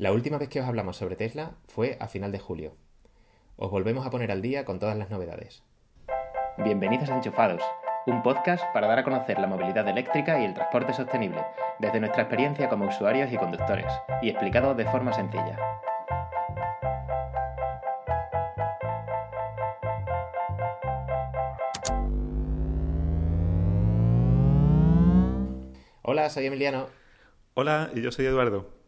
La última vez que os hablamos sobre Tesla fue a final de julio. Os volvemos a poner al día con todas las novedades. Bienvenidos a Enchufados, un podcast para dar a conocer la movilidad eléctrica y el transporte sostenible, desde nuestra experiencia como usuarios y conductores, y explicado de forma sencilla. Hola, soy Emiliano. Hola, y yo soy Eduardo.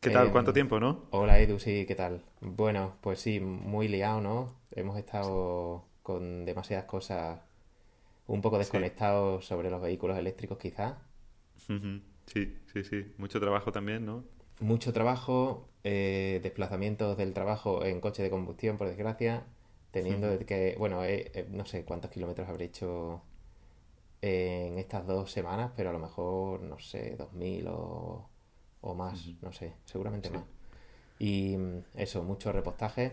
¿Qué tal? Eh, ¿Cuánto tiempo, no? Hola Edu, sí, ¿qué tal? Bueno, pues sí, muy liado, ¿no? Hemos estado con demasiadas cosas, un poco desconectados sobre los vehículos eléctricos quizás. Sí, sí, sí. Mucho trabajo también, ¿no? Mucho trabajo, eh, desplazamientos del trabajo en coche de combustión, por desgracia, teniendo Ujú. que, bueno, eh, eh, no sé cuántos kilómetros habré hecho en estas dos semanas, pero a lo mejor, no sé, 2.000 o, o más, no sé, seguramente Sí. más. Y mm, eso, mucho repostaje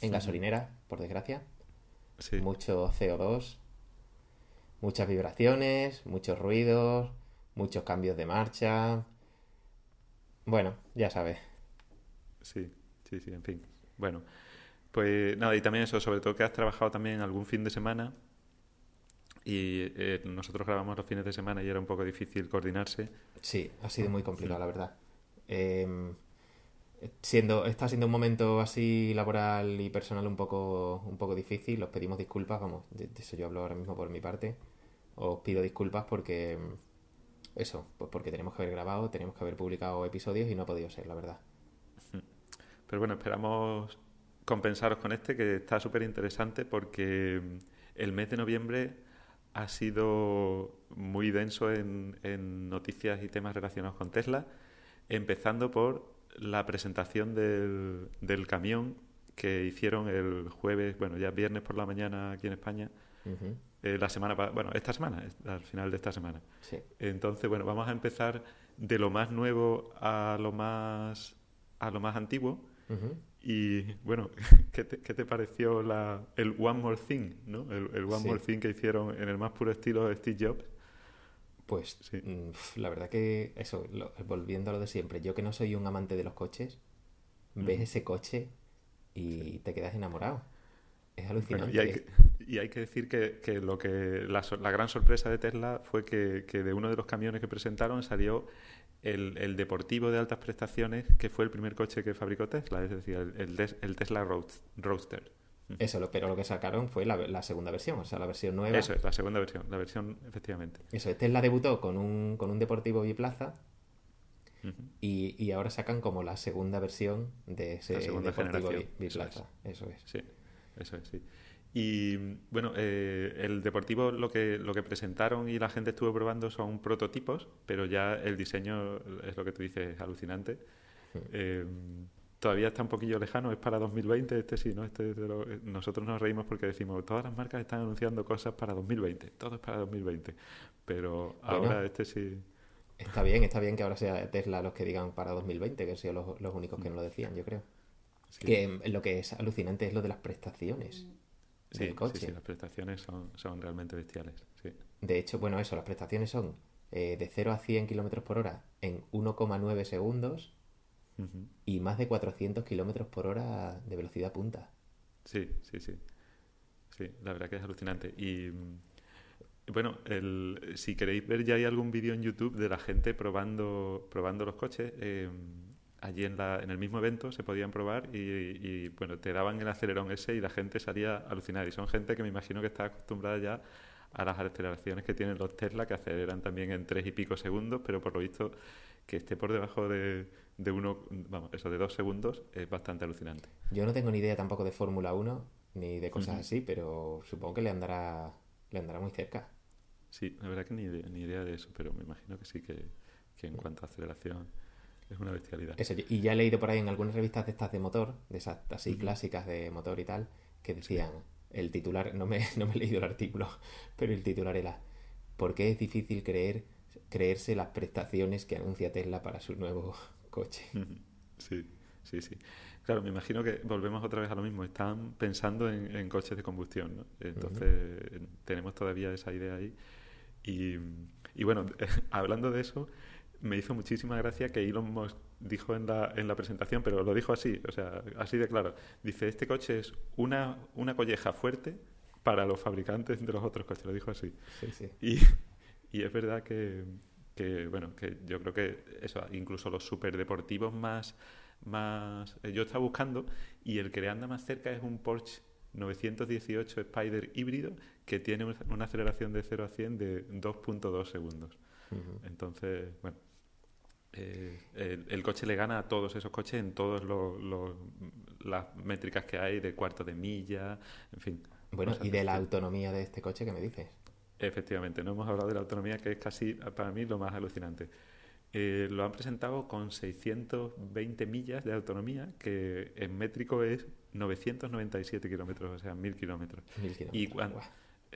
en gasolinera, por desgracia, Sí. mucho CO2, muchas vibraciones, muchos ruidos, muchos cambios de marcha. Bueno, ya sabes. Sí, sí, sí, en fin. Bueno, pues nada, y también eso, sobre todo que has trabajado también algún fin de semana y eh, nosotros grabamos los fines de semana y era un poco difícil coordinarse. Sí, ha sido muy complicado, la verdad. Em, siendo, está siendo un momento así laboral y personal un poco, un poco difícil. Os pedimos disculpas, vamos, de, de eso yo hablo ahora mismo por mi parte. Os pido disculpas porque eso, pues porque tenemos que haber grabado, tenemos que haber publicado episodios y no ha podido ser, la verdad. Pero bueno, esperamos compensaros con este que está súper interesante porque el mes de noviembre ha sido muy denso en, en noticias y temas relacionados con Tesla, empezando por la presentación del, del camión que hicieron el jueves, bueno, ya viernes por la mañana aquí en España, eh, la semana, bueno, esta semana, al final de esta semana. Sí. Entonces, bueno, vamos a empezar de lo más nuevo a lo más, a lo más antiguo. Y bueno, ¿qué te, qué te pareció la, el One More Thing, ¿no? El, el One Sí. More Thing que hicieron en el más puro estilo de Steve Jobs. Pues Sí. mm, la verdad que eso, lo- volviendo a lo de siempre, yo que no soy un amante de los coches, ves ese coche y te quedas enamorado. Es Bueno, alucinante. y hay que, y hay que decir que, que lo que la, la gran sorpresa de Tesla fue que, que de uno de los camiones que presentaron salió el, el deportivo de altas prestaciones, que fue el primer coche que fabricó Tesla, es decir, el, el el Tesla Road- Roadster. Eso, pero lo que sacaron fue la, la segunda versión, o sea, la versión nueva. Eso es, la segunda versión, la versión efectivamente. Eso, Tesla debutó con un, con un deportivo biplaza Ujú. y, y ahora sacan como la segunda versión de ese La segunda deportivo eso biplaza. Eso es. Sí, eso es, sí. Y bueno, eh, el Deportivo lo que, lo que presentaron y la gente estuvo probando son prototipos, pero ya el diseño es lo que tú dices, alucinante. Eh, todavía está un poquillo lejano, es para 2020, este sí, ¿no? Este es de lo- nosotros nos reímos porque decimos, todas las marcas están anunciando cosas para 2020, todo es para 2020, pero Bueno. ahora este sí. Está bien, está bien que ahora sea Tesla los que digan para 2020, que han sido los, los únicos que no lo decían, yo creo. sí. Que mm, lo que es alucinante es lo de las prestaciones Sí, del sí, coche. sí, las prestaciones son, son realmente bestiales, sí. De hecho, bueno, eso, las prestaciones son eh, de 0 a 100 kilómetros por hora en 1,9 segundos y más de 400 kilómetros por hora de velocidad punta. Sí, sí, sí. Sí, la verdad que es alucinante. Y mm, bueno, el, si queréis ver, ya hay algún vídeo en YouTube de la gente probando, probando los coches. eh, allí en, la, en el mismo evento se podían probar y, y, bueno, te daban el acelerón ese y la gente salía alucinada. Y son gente que me imagino que está acostumbrada ya a las aceleraciones que tienen los Tesla, que aceleran también en tres y pico segundos, pero por lo visto que esté por debajo de, de uno, vamos, eso de dos segundos es bastante alucinante. Yo no tengo ni idea tampoco de Fórmula 1 ni de cosas así, pero supongo que le andará, le andará muy cerca. Sí, la verdad que ni idea, ni idea de eso, pero me imagino que sí que, que en cuanto a aceleración es una bestialidad. Eso, y ya he leído por ahí en algunas revistas de estas de motor, de esas así clásicas de motor y tal, que decían, el titular, no me, no me he leído el artículo, pero el titular era, ¿por qué es difícil creer, creerse las prestaciones que anuncia Tesla para su nuevo coche? Sí, sí, sí. Claro, me imagino que volvemos otra vez a lo mismo. Están pensando en, en coches de combustión, ¿no? Entonces tenemos todavía esa idea ahí. Y, y bueno, hablando de eso, me hizo muchísima gracia que Elon Musk dijo en la, en la presentación, pero lo dijo así, o sea, así de claro. Dice, este coche es una, una colleja fuerte para los fabricantes de los otros coches, lo dijo así. Sí, sí. Y, y es verdad que, que, bueno, que yo creo que eso, incluso los superdeportivos más, más... eh, Yo estaba buscando y el que le anda más cerca es un Porsche 918 Spider híbrido que tiene un- una aceleración de 0 a 100 de 2.2 segundos. Ujú. Entonces, bueno, eh, el, el coche le gana a todos esos coches en todas las métricas que hay de cuarto de milla, en fin. Bueno, y de la estilo. autonomía de este coche, ¿qué me dices? Efectivamente, no hemos hablado de la autonomía, que es casi para mí lo más alucinante. Eh, lo han presentado con 620 millas de autonomía, que en métrico es 997 kilómetros, o sea, 1000 kilómetros. Mil Y kilómetros. cuan- Buah.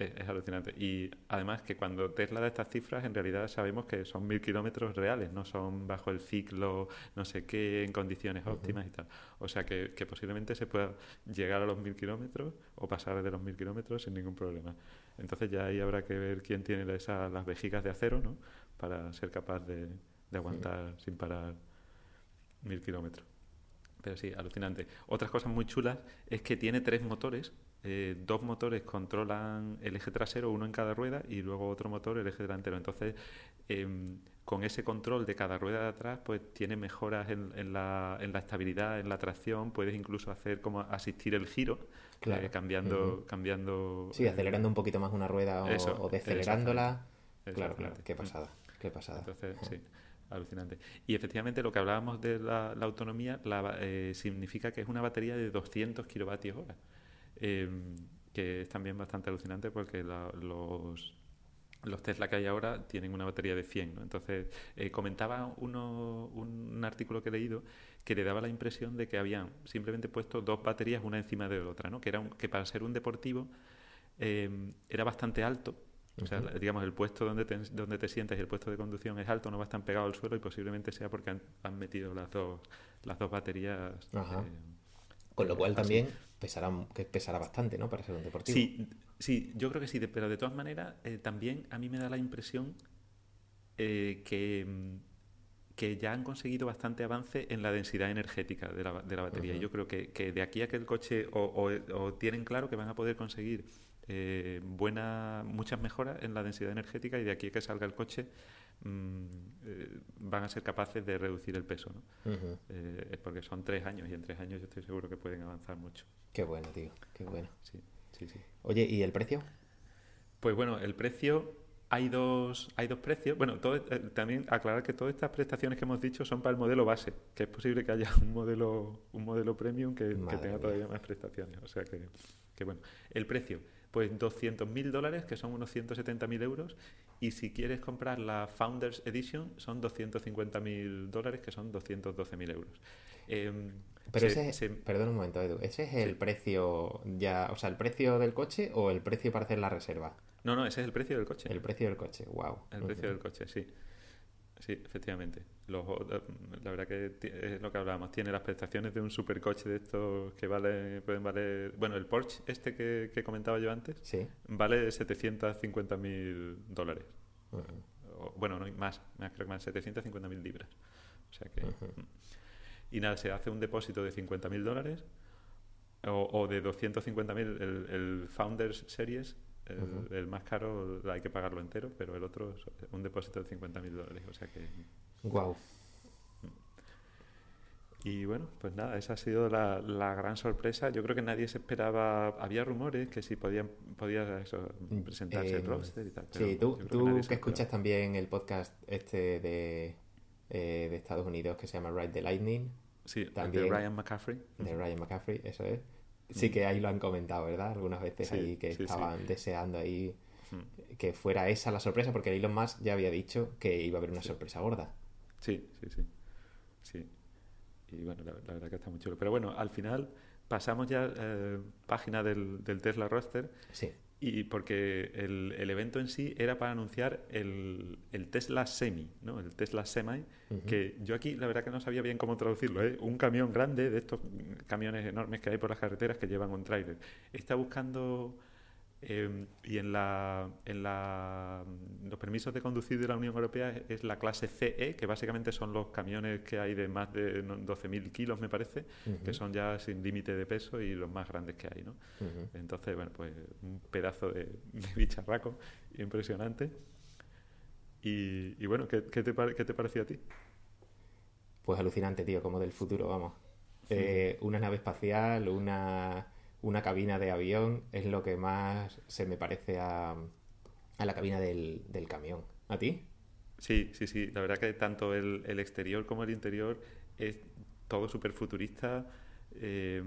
Es, es alucinante. Y además que cuando Tesla da estas cifras, en realidad sabemos que son 1000 kilómetros reales, no son bajo el ciclo, no sé qué, en condiciones óptimas y tal. O sea que, que posiblemente se pueda llegar a los 1000 kilómetros o pasar de los 1000 kilómetros sin ningún problema. Entonces ya ahí habrá que ver quién tiene esa- las vejigas de acero, ¿no? Para ser capaz de, de aguantar sin parar 1000 kilómetros. Pero sí, alucinante. Otras cosas muy chulas es que tiene tres motores. Eh, dos motores controlan el eje trasero, uno en cada rueda, y luego otro motor el eje delantero. Entonces, em, con ese control de cada rueda de atrás, pues tiene mejoras en, en la, en la estabilidad, en la tracción. Puedes incluso hacer como asistir el giro, Claro. eh, cambiando, cambiando. Sí, eh, acelerando un poquito más una rueda o, Eso, o decelerándola. Claro, claro, exactamente. qué Mm. pasada, qué pasada. Entonces, sí, alucinante. Y efectivamente lo que hablábamos de la, la autonomía la eh, significa que es una batería de 200 kilovatios hora, eh, que es también bastante alucinante porque la- los, los Tesla que hay ahora tienen una batería de 100. ¿no? Entonces, eh, comentaba uno, un artículo que he leído que le daba la impresión de que habían simplemente puesto dos baterías una encima de otra, ¿no? que, era un- que para ser un deportivo eh, era bastante alto. O sea, digamos, el puesto donde te, donde te sientas y el puesto de conducción es alto, no va tan pegado al suelo y posiblemente sea porque han, han metido las dos, las dos baterías. Eh, Con lo cual así. también pesará, que pesará bastante, ¿no? Para ser un deportivo. Sí, sí, yo creo que sí, pero de todas maneras, eh, también a mí me da la impresión eh, que, mm, que ya han conseguido bastante avance en la densidad energética de la, de la batería. Y Ujú. yo creo que, que de aquí a que el coche o, o- o tienen claro que van a poder conseguir eh, buena, muchas mejoras en la densidad energética y de aquí a que salga el coche mm, eh, van a ser capaces de reducir el peso. ¿no? Eh, es porque son tres años y en tres años yo estoy seguro que pueden avanzar mucho. Qué bueno, tío, qué bueno. Sí, sí, sí. Oye, ¿y el precio? Pues bueno, el precio, hay dos, hay dos precios. Bueno, todo, eh, también aclarar que todas estas prestaciones que hemos dicho son para el modelo base, que es posible que haya un modelo, un modelo premium que, tenga todavía más prestaciones. O sea que, que bueno, el precio, pues 200.000 dólares, que son unos 170.000 euros, y si quieres comprar la Founders Edition, son 250.000 dólares, que son 212.000 euros. Em, Pero se- ese es, se- perdón un momento, Edu, ¿ese es el Sí. precio ya, o sea, el precio del coche o el precio para hacer la reserva? no, no, ese es el precio del coche. El precio del coche, wow. El precio del coche, sí. Sí, efectivamente. Los, eh, la verdad que es lo que hablábamos. Tiene las prestaciones de un supercoche de estos que vale, pueden valer... Bueno, el Porsche este que, que comentaba yo antes Sí. vale 750.000 dólares. Ujú. O- bueno, no, más, más creo que más, 750.000 libras. O sea que... Mm. Y nada, se hace un depósito de 50.000 dólares o, o de 250.000 el, el Founders Series. El, más caro hay que pagarlo entero, pero el otro es un depósito de 50.000 dólares. O sea que... Wow. Y bueno, pues nada, esa ha sido la, la gran sorpresa. Yo creo que nadie se esperaba. Había rumores que si podían, podía eso, presentarse el Eh, roster y tal. pero Sí, tú, tú que, escuchas también el podcast este de, eh, de Estados Unidos que se llama Ride the Lightning, Sí, el de también- Ryan McCaffrey. de Ryan McCaffrey, eso es. Sí que ahí lo han comentado, ¿verdad? Algunas veces Sí, ahí que sí, sí. estaban deseando ahí Mm. que fuera esa la sorpresa, porque Elon Musk ya había dicho que iba a haber una sorpresa gorda. Sí, sí, sí. Sí. Y bueno, la, la verdad que está muy chulo. Pero bueno, al final pasamos ya eh, página del, del Tesla Roster Sí. Y porque el, el evento en sí era para anunciar el, el Tesla Semi, ¿no? El Tesla Semi, que yo aquí la verdad que no sabía bien cómo traducirlo, ¿eh? Un camión grande de estos camiones enormes que hay por las carreteras que llevan un tráiler. Está buscando Eh, y en, la, en la, los permisos de conducir de la Unión Europea es, la clase CE, que básicamente son los camiones que hay de más de 12.000 kilos, me parece, que son ya sin límite de peso y los más grandes que hay. ¿no? Entonces, bueno, pues un pedazo de, bicharraco impresionante. Y, bueno, ¿qué, qué, te, ¿qué te pareció a ti? Pues alucinante, tío, como del futuro, vamos. Eh, una nave espacial, una una cabina de avión es lo que más se me parece a, a la cabina del, del, camión. ¿A ti? Sí, sí, sí. La verdad que tanto el, el exterior como el interior es todo súper futurista. Eh,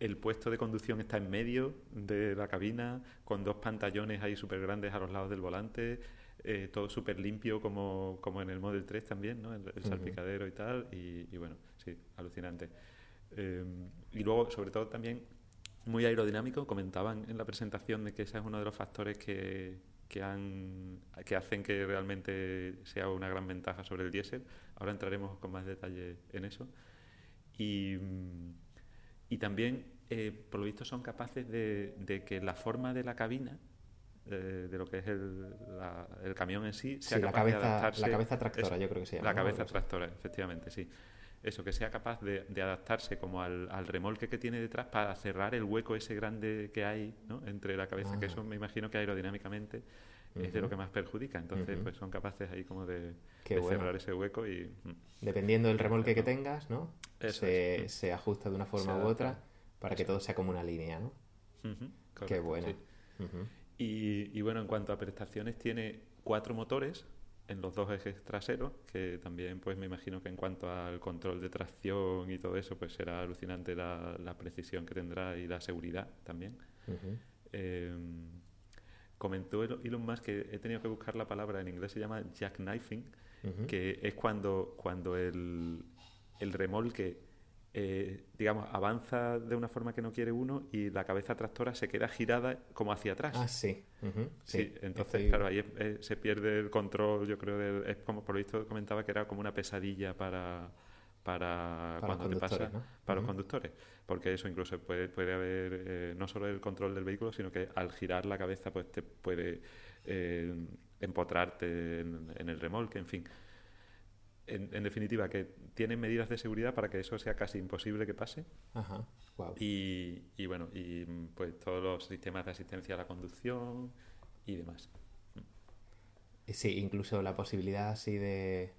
el puesto de conducción está en medio de la cabina, con dos pantallones ahí súper grandes a los lados del volante. Eh, todo súper limpio como, como, en el Model 3 también, ¿no? El, salpicadero y tal. Y, y, bueno, sí, alucinante. Eh, y luego, sobre todo también muy aerodinámico. Comentaban en la presentación de que ese es uno de los factores que, que, han, que hacen que realmente sea una gran ventaja sobre el diésel. Ahora entraremos con más detalle en eso. Y, y también, eh, por lo visto, son capaces de, de, que la forma de la cabina, eh, de lo que es el, el, camión en sí, sea capaz la cabeza, de adaptarse. La cabeza tractora, yo creo que se llama. La cabeza tractora, efectivamente, sí eso, que sea capaz de, adaptarse como al, remolque que tiene detrás para cerrar el hueco ese grande que hay ¿no? entre la cabeza, que eso me imagino que aerodinámicamente es de lo que más perjudica. Entonces, pues son capaces ahí como de, cerrar ese hueco y... Mm. Dependiendo del remolque que tengas, ¿no? Se, se, ajusta de una forma u otra para que todo sea como una línea, ¿no? Qué bueno. y, y bueno, en cuanto a prestaciones, tiene cuatro motores en los dos ejes traseros, que también pues me imagino que en cuanto al control de tracción y todo eso, pues será alucinante la, la precisión que tendrá y la seguridad también. Em, comentó Elon Musk que he tenido que buscar la palabra, en inglés se llama jackknifing, que es cuando, cuando el, el remolque eh, digamos, avanza de una forma que no quiere uno y la cabeza tractora se queda girada como hacia atrás. Ah, sí. sí, entonces, claro, ahí se pierde el control, yo creo, es como por lo visto comentaba que era como una pesadilla para, para, cuando te pasa, para los conductores. Porque eso incluso puede, puede haber eh, no solo el control del vehículo, sino que al girar la cabeza pues te puede eh, empotrarte en, en el remolque, en fin en, definitiva, que tienen medidas de seguridad para que eso sea casi imposible que pase. Ajá, wow. y, y, bueno, y pues todos los sistemas de asistencia a la conducción y demás. Sí, incluso la posibilidad así de,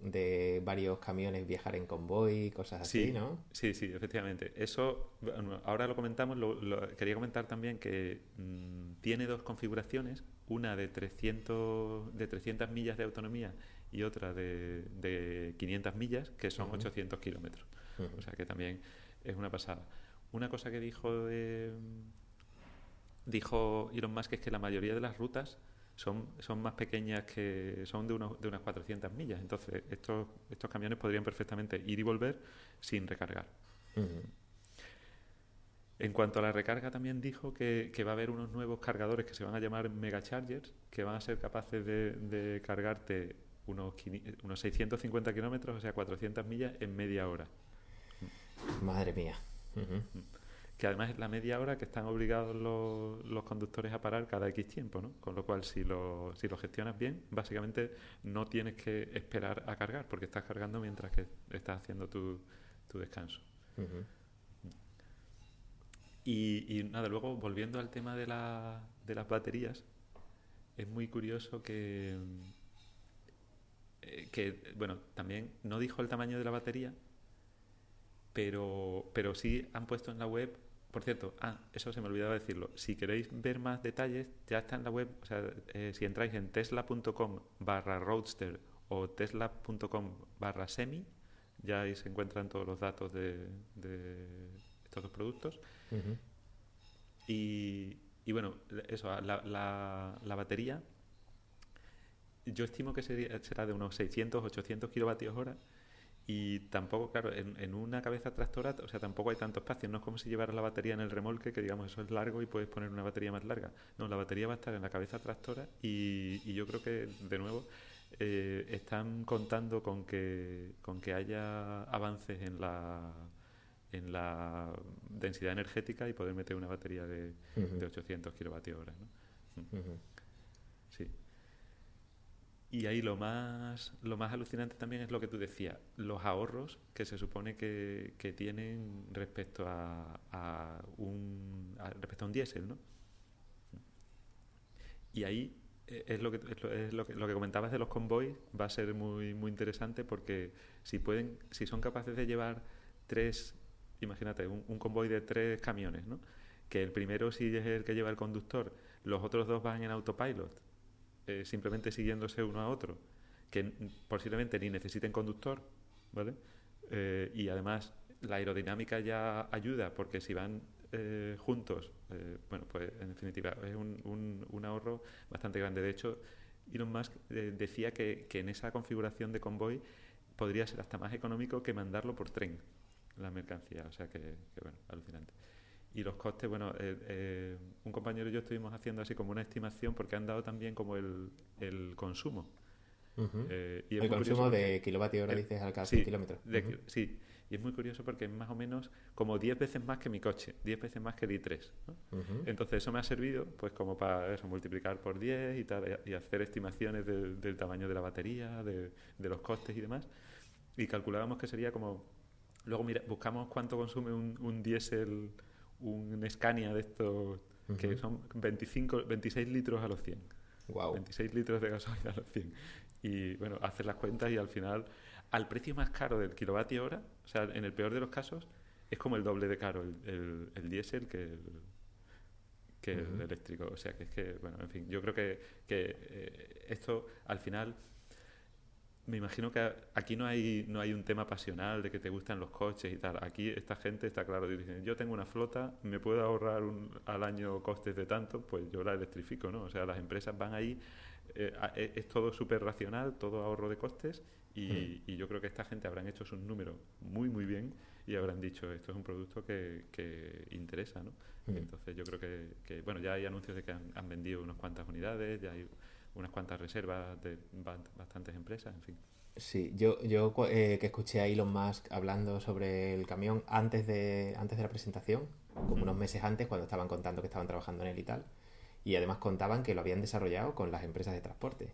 de, varios camiones viajar en convoy, cosas así, ¿no? Sí, sí, efectivamente. Eso, ahora lo comentamos, lo, quería comentar también que mm, tiene dos configuraciones, una de 300, de 300 millas de autonomía y otra de, de 500 millas, que son 800 kilómetros. O sea que también es una pasada. Una cosa que dijo de, dijo Elon Musk es que la mayoría de las rutas son, son más pequeñas que son de, unos, de unas 400 millas. Entonces, estos, estos camiones podrían perfectamente ir y volver sin recargar. En cuanto a la recarga, también dijo que, que, va a haber unos nuevos cargadores que se van a llamar Megachargers, que van a ser capaces de, de cargarte unos, unos 650 kilómetros, o sea, 400 millas en media hora. Madre mía. Que además es la media hora que están obligados los, los, conductores a parar cada X tiempo, ¿no? Con lo cual, si lo, si lo gestionas bien, básicamente no tienes que esperar a cargar, porque estás cargando mientras que estás haciendo tu, tu descanso. y, y, nada, luego volviendo al tema de, la, de las baterías, es muy curioso que eh, que, bueno, también no dijo el tamaño de la batería, pero, pero sí han puesto en la web, por cierto, ah, eso se me olvidaba decirlo, si queréis ver más detalles, ya está en la web, o sea, eh, si entráis en tesla.com barra roadster o tesla.com barra semi, ya ahí se encuentran todos los datos de, de estos dos productos. y, y, bueno, eso, la, la, la batería yo estimo que será de unos 600, 800 kilovatios hora y tampoco, claro, en, una cabeza tractora, o sea, tampoco hay tanto espacio. No es como si llevaras la batería en el remolque, que digamos eso es largo y puedes poner una batería más larga. No, la batería va a estar en la cabeza tractora y, yo creo que, de nuevo, eh, están contando con que, con que haya avances en la en la densidad energética y poder meter una batería de, de 800 kilovatios hora. ¿no? Sí. Y ahí lo más, lo más alucinante también es lo que tú decías, los ahorros que se supone que, que tienen respecto a, un respecto a un diésel, ¿no? Y ahí eh, es lo que es lo que, lo que comentabas de los convoys va a ser muy muy interesante porque si pueden si son capaces de llevar tres imagínate un, un convoy de tres camiones no que el primero sí es el que lleva el conductor los otros dos van en autopilot eh, simplemente siguiéndose uno a otro que posiblemente ni necesiten conductor vale eh, y además la aerodinámica ya ayuda porque si van eh, juntos, eh, bueno, pues en definitiva es un, un, ahorro bastante grande. De hecho, Elon Musk eh, decía que, que, en esa configuración de convoy podría ser hasta más económico que mandarlo por tren, la mercancía. O sea que, que bueno, alucinante. Y los costes, bueno, un compañero y yo estuvimos haciendo así como una estimación porque han dado también como el, el consumo. y el consumo de kilovatio hora, dices, al cada sí, kilómetro. Sí, y es muy curioso porque es más o menos como 10 veces más que mi coche, 10 veces más que el i3. Entonces eso me ha servido pues como para eso, multiplicar por 10 y, tal, y hacer estimaciones del tamaño de la batería, de, los costes y demás. Y calculábamos que sería como... Luego mira, buscamos cuánto consume un, un diésel, un Scania de estos, que son 25, 26 litros a los 100. Wow. 26 litros de gasolina a los 100. Y bueno, haces las cuentas y al final al precio más caro del kilovatio hora, o sea, en el peor de los casos, es como el doble de caro el, el, diésel que el, que el eléctrico. O sea, que es que, bueno, en fin, yo creo que, que eh, esto al final me imagino que aquí no hay no hay un tema pasional de que te gustan los coches y tal. Aquí esta gente está claro, dicen, yo tengo una flota, me puedo ahorrar un, al año costes de tanto, pues yo la electrifico, ¿no? O sea, las empresas van ahí, eh, eh, es todo súper racional, todo ahorro de costes y, y, yo creo que esta gente habrán hecho sus números muy, muy bien y habrán dicho, esto es un producto que, que interesa, ¿no? Entonces yo creo que, que, bueno, ya hay anuncios de que han, han, vendido unas cuantas unidades, ya hay unas cuantas reservas de bastantes empresas, en fin. Sí, yo, yo eh, que escuché a Elon Musk hablando sobre el camión antes de, antes de la presentación, como unos meses antes, cuando estaban contando que estaban trabajando en él y tal, y además contaban que lo habían desarrollado con las empresas de transporte.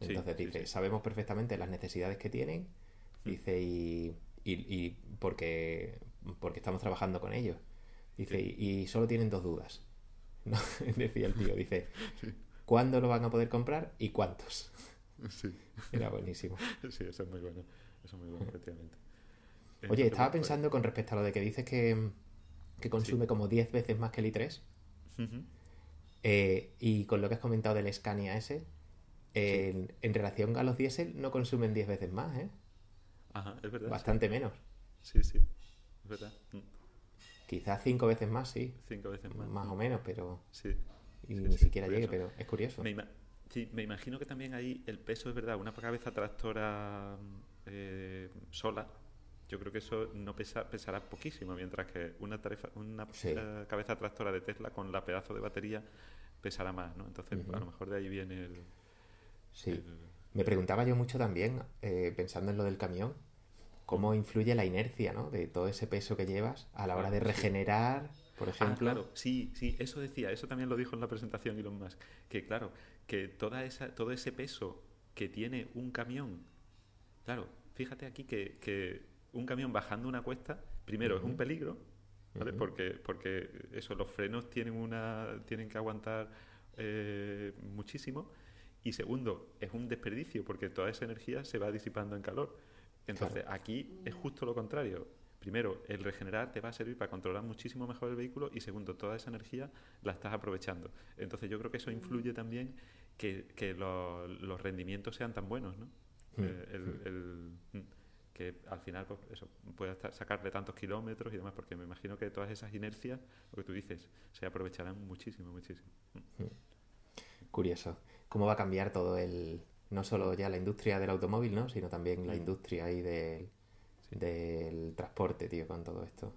Entonces dice, sabemos perfectamente las necesidades que tienen, dice, y, y, y porque, porque estamos trabajando con ellos. Dice, y, solo tienen dos dudas. ¿No? Decía el tío, dice, ¿cuándo lo van a poder comprar y cuántos? Sí. Era buenísimo. Sí, eso es muy bueno. Eso es muy bueno, efectivamente. Oye, estaba pensando con respecto a lo de que dices que, que consume como 10 veces más que el i3. eh, y con lo que has comentado del Scania S, en, en, relación a los diésel no consumen 10 veces más, ¿eh? Ajá, es verdad. Bastante sí. menos. Sí, sí, es verdad. Mm. Quizás 5 veces más, sí. 5 veces más. Más o menos, pero... Sí. Y sí, ni sí, siquiera llegue, pero es curioso. Me, ima sí, me imagino que también ahí el peso es verdad. Una cabeza tractora eh, sola, yo creo que eso no pesa, pesará poquísimo, mientras que una, tarefa, una Sí. cabeza tractora de Tesla con la pedazo de batería pesará más, ¿no? Entonces, a lo mejor de ahí viene el... Sí. el- Me preguntaba yo mucho también, eh, pensando en lo del camión, cómo influye la inercia, ¿no? De todo ese peso que llevas a la hora de regenerar, por Ah, ejemplo. claro, sí, sí, eso decía, eso también lo dijo en la presentación Elon Musk, que claro, que toda esa, todo ese peso que tiene un camión, claro, fíjate aquí que, que un camión bajando una cuesta, primero es un peligro, ¿vale? Porque, porque eso, los frenos tienen una, tienen que aguantar eh, muchísimo, y segundo, es un desperdicio, porque toda esa energía se va disipando en calor. Entonces, aquí es justo lo contrario. Primero, el regenerar te va a servir para controlar muchísimo mejor el vehículo y segundo, toda esa energía la estás aprovechando. Entonces yo creo que eso influye también que, que lo- los rendimientos sean tan buenos, ¿no? Mm. Eh, el- el- mm, que al final pues, eso puedas ta- sacarle tantos kilómetros y demás, porque me imagino que todas esas inercias, lo que tú dices, se aprovecharán muchísimo, muchísimo. Mm. Curioso. ¿Cómo va a cambiar todo el... No solo ya la industria del automóvil, ¿no? Sino también la industria ahí del, Sí. del transporte, tío, con todo esto.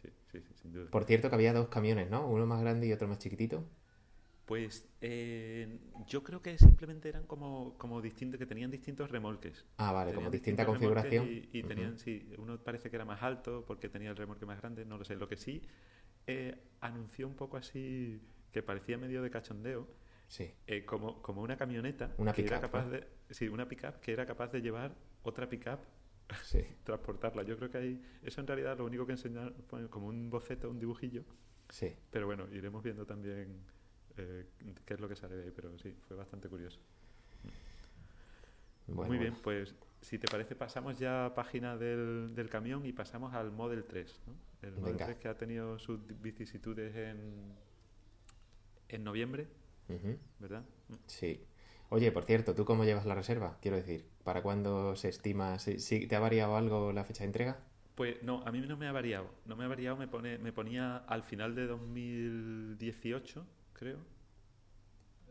Sí, sí, sí, sin duda. Por cierto que había dos camiones, ¿no? Uno más grande y otro más chiquitito. Pues eh, yo creo que simplemente eran como, como distintos, que tenían distintos remolques. Ah, vale, como distinta configuración. Y, y tenían, sí, uno parece que era más alto porque tenía el remolque más grande, no lo sé. Lo que sí eh, anunció un poco así, que parecía medio de cachondeo, Sí. eh, como, como una camioneta Una que era capaz ¿no? de. Sí, una pickup que era capaz de llevar otra pickup Sí. transportarla. Yo creo que ahí, eso en realidad lo único que enseñaron fue como un boceto, un dibujillo. Sí. Pero bueno, iremos viendo también eh, qué es lo que sale de ahí, pero sí, fue bastante curioso. Bueno, Muy bien, pues si te parece pasamos ya a página del, del camión y pasamos al Model 3. ¿no? El Model Venga. 3 que ha tenido sus vicisitudes en, en noviembre. ¿verdad? Sí. Oye, por cierto, ¿tú cómo llevas la reserva? Quiero decir, ¿para cuándo se estima? ¿Sí, sí- te ha variado algo la fecha de entrega? Pues no, a mí no me ha variado. No me ha variado, me, pone, me ponía al final de 2018, creo.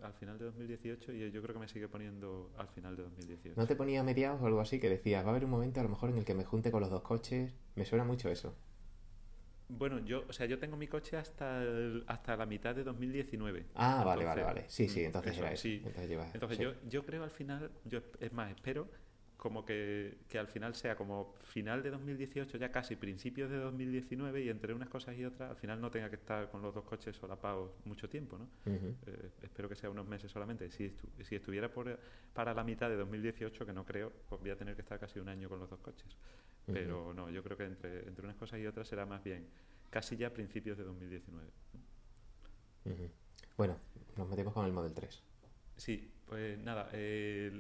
Al final de 2018 y yo creo que me sigue poniendo al final de 2018. ¿No te ponía mediados o algo así que decías, va a haber un momento a lo mejor en el que me junte con los dos coches? Me suena mucho eso. Bueno, yo, o sea, yo tengo mi coche hasta el- hasta la mitad de 2019. Ah, vale, vale, vale. Sí, sí, mm, entonces eso, era eso. sí. Entonces llevas- Entonces sí. yo, yo creo al final, yo es más, espero como que, que al final sea como final de 2018, ya casi principios de 2019 y entre unas cosas y otras, al final no tenga que estar con los dos coches solapados mucho tiempo, ¿no? Eh, espero que sea unos meses solamente. Si, estu- si estuviera por, para la mitad de 2018, que no creo, pues voy a tener que estar casi un año con los dos coches. Pero no, yo creo que entre, entre unas cosas y otras será más bien casi ya principios de 2019. Ujú. Bueno, nos metemos con el Model 3. Sí, pues nada, eh,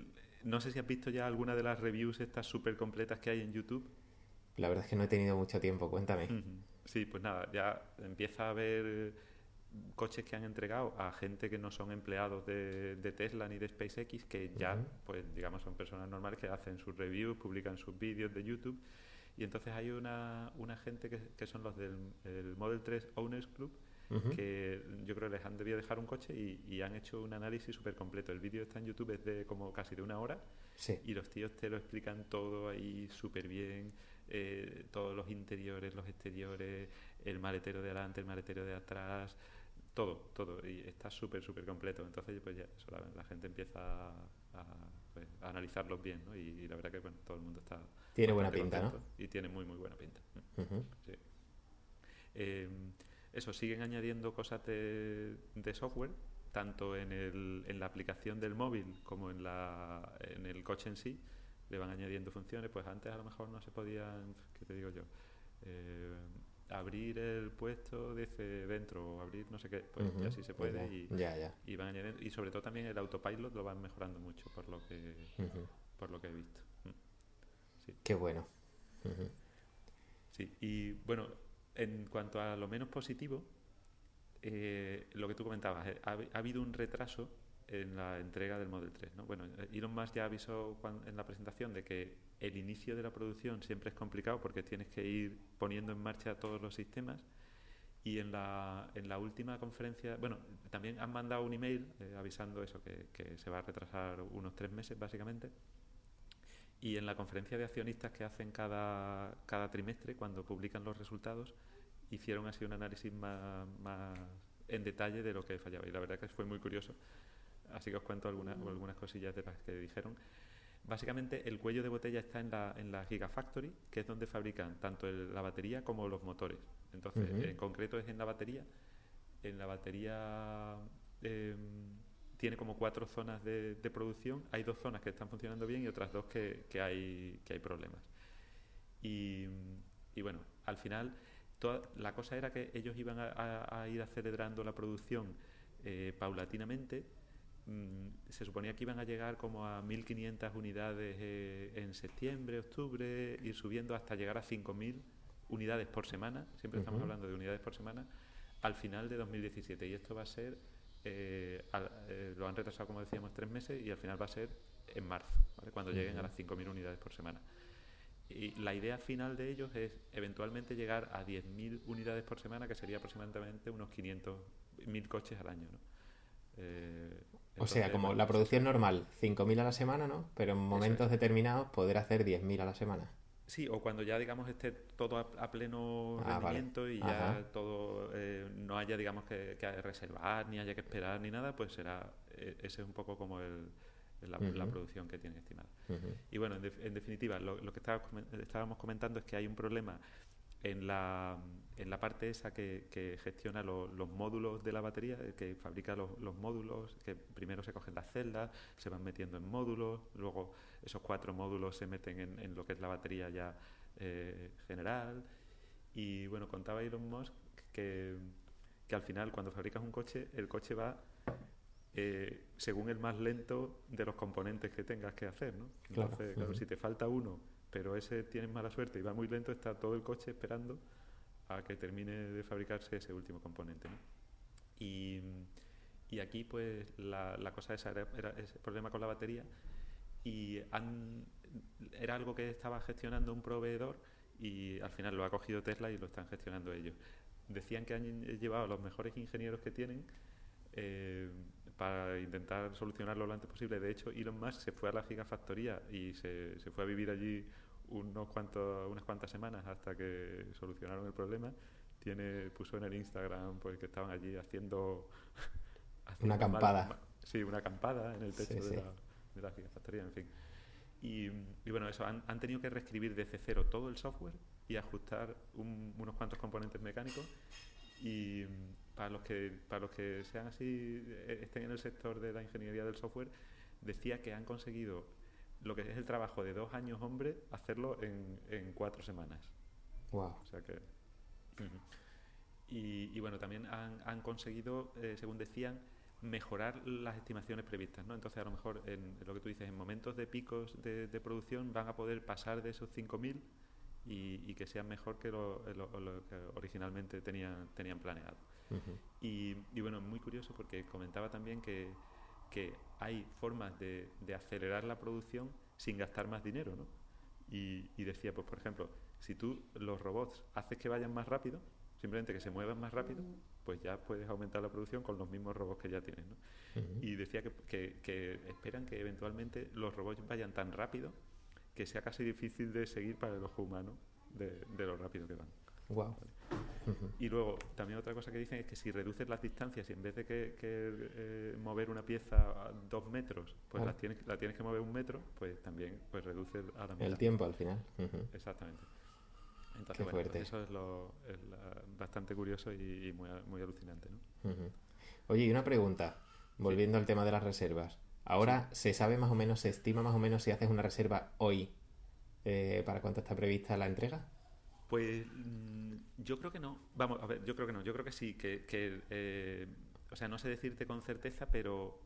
no sé si has visto ya alguna de las reviews estas súper completas que hay en YouTube. La verdad es que no he tenido mucho tiempo, cuéntame. Sí, pues nada, ya empieza a haber coches que han entregado a gente que no son empleados de, de Tesla ni de SpaceX, que ya, pues digamos, son personas normales que hacen sus reviews, publican sus vídeos de YouTube. Y entonces hay una, una gente que, que son los del el Model 3 Owners Club, Que yo creo que les han debido dejar un coche y, y han hecho un análisis súper completo. El vídeo está en YouTube, es de como casi de una hora Sí. y los tíos te lo explican todo ahí súper bien, eh, todos los interiores, los exteriores, el maletero de adelante, el maletero de atrás, todo, todo, y está súper, súper completo. Entonces, pues ya, eso, la, la gente empieza a, pues, a analizarlos bien, ¿no? Y, y la verdad que, bueno, todo el mundo está... Tiene buena pinta, ¿no? Y tiene muy, muy buena pinta. Sí. Eh, eso, siguen añadiendo cosas de, de software, tanto en, el, en la aplicación del móvil como en, la, en el coche en sí. Le van añadiendo funciones, pues antes a lo mejor no se podían, ¿qué te digo yo? Eh, abrir el puesto desde dentro o abrir no sé qué, pues ya sí se puede y, ya, ya, ya. y van añadiendo, y sobre todo también el autopilot lo van mejorando mucho por lo que, por lo que he visto. Mm. Sí. Qué bueno. Sí, y bueno, en cuanto a lo menos positivo, eh, lo que tú comentabas, eh, ha, ha habido un retraso en la entrega del Model 3. ¿no? Bueno, eh, Elon Musk ya avisó en la presentación de que el inicio de la producción siempre es complicado porque tienes que ir poniendo en marcha todos los sistemas. Y en la, en la última conferencia, bueno, también han mandado un email eh, avisando eso, que se va a retrasar unos tres meses básicamente. Y en la conferencia de accionistas que hacen cada, cada trimestre, cuando publican los resultados, hicieron así un análisis más, más en detalle de lo que fallaba. Y la verdad que fue muy curioso. Así que os cuento algunas, algunas cosillas de las que dijeron. Básicamente el cuello de botella está en la, en la Gigafactory, que es donde fabrican tanto el- la batería como los motores. Entonces, en concreto es en la batería. En la batería eh, tiene como cuatro zonas de, de producción. Hay dos zonas que están funcionando bien y otras dos que, que hay, que hay problemas. Y, y bueno, al final toda, la cosa era que ellos iban a, a- a ir acelerando la producción eh, paulatinamente. Mm, se suponía que iban a llegar como a 1.500 unidades eh, en septiembre, octubre, ir subiendo hasta llegar a 5.000 unidades por semana. Siempre estamos hablando de unidades por semana al final de 2017. Y esto va a ser, eh, al- eh, lo han retrasado como decíamos tres meses y al final va a ser en marzo, ¿vale? cuando lleguen a las 5.000 unidades por semana. Y la idea final de ellos es eventualmente llegar a 10.000 unidades por semana, que sería aproximadamente unos 500.000 coches al año. ¿no? Eh, O sea, como la producción normal, 5.000 a la semana, ¿no? Pero en momentos es. determinados poder hacer 10.000 a la semana. Sí, o cuando ya, digamos, esté todo a, pleno Ah, vale. rendimiento y Ajá. ya todo eh, no haya, digamos, que, que reservar, ni haya que esperar, ni nada, pues será, eh, ese es un poco como el, la, la producción que tienen estimada. Ujú. Y bueno, en, def- en definitiva, lo, lo que estábamos comentando es que hay un problema en la, en la parte esa que, que gestiona lo- los módulos de la batería, eh, que fabrica los, los módulos, que primero se cogen las celdas, se van metiendo en módulos, luego esos cuatro módulos se meten en, en lo que es la batería ya eh, general. Y bueno, contaba Elon Musk que, que al final cuando fabricas un coche, el coche va eh, según el más lento de los componentes que tengas que hacer, ¿no? Claro. Entonces, claro, Ujú. si te falta uno, pero ese tienes mala suerte y va muy lento, está todo el coche esperando a que termine de fabricarse ese último componente. Y, aquí, pues, la, cosa esa era, ese problema con la batería y era algo que estaba gestionando un proveedor y al final lo ha cogido Tesla y lo están gestionando ellos. Decían que han llevado a los mejores ingenieros que tienen eh, para intentar solucionarlo lo antes posible. De hecho, Elon Musk se fue a la gigafactoría y se, se fue a vivir allí unos cuantos, unas cuantas semanas hasta que solucionaron el problema. Tiene, puso en el Instagram pues, que estaban allí haciendo... haciendo mal- acampada. ma- sí, una acampada en el techo Sí, de, sí. La, de la gigafactoría, en fin. Y, y bueno, eso, han, han tenido que reescribir desde cero todo el software y ajustar un- unos cuantos componentes mecánicos. Y para los que para los que sean así, eh, estén en el sector de la ingeniería del software, decía que han conseguido lo que es el trabajo de dos años hombre, hacerlo en, en cuatro semanas. Wow. O sea que. Y, y bueno, también han, han conseguido, eh, según decían, mejorar las estimaciones previstas, ¿no? Entonces, a lo mejor, en lo que tú dices, en momentos de picos de, de producción van a poder pasar de esos 5.000 y, y que sean mejor que lo, lo- lo que originalmente tenían, tenían planeado. Y, y bueno, muy curioso porque comentaba también que, que hay formas de, de acelerar la producción sin gastar más dinero, ¿no? Y, y decía, pues por ejemplo, si tú los robots haces que vayan más rápido, simplemente que se muevan más rápido, pues ya puedes aumentar la producción con los mismos robots que ya tienes, ¿no? Ujú. Y decía que, que- que esperan que eventualmente los robots vayan tan rápido que sea casi difícil de seguir para el ojo humano de, de lo rápido que van. Wow. Y luego, también otra cosa que dicen es que si reduces las distancias y en vez de que, que, eh, mover una pieza a dos metros, pues Claro. la, tienes, la tienes que mover un metro, pues también pues reduces a la mitad. El tiempo al final. Exactamente. Entonces, Qué bueno, fuerte. eso es, lo, es la- bastante curioso y, y muy, muy alucinante, ¿no? Oye, y una pregunta, volviendo al tema de las reservas. Ahora se sabe más o menos, se estima más o menos si haces una reserva hoy, eh, ¿para cuánto está prevista la entrega? Pues mm, yo creo que no. Vamos, a ver, yo creo que no. Yo creo que sí, que, que, eh, o sea, no sé decirte con certeza, pero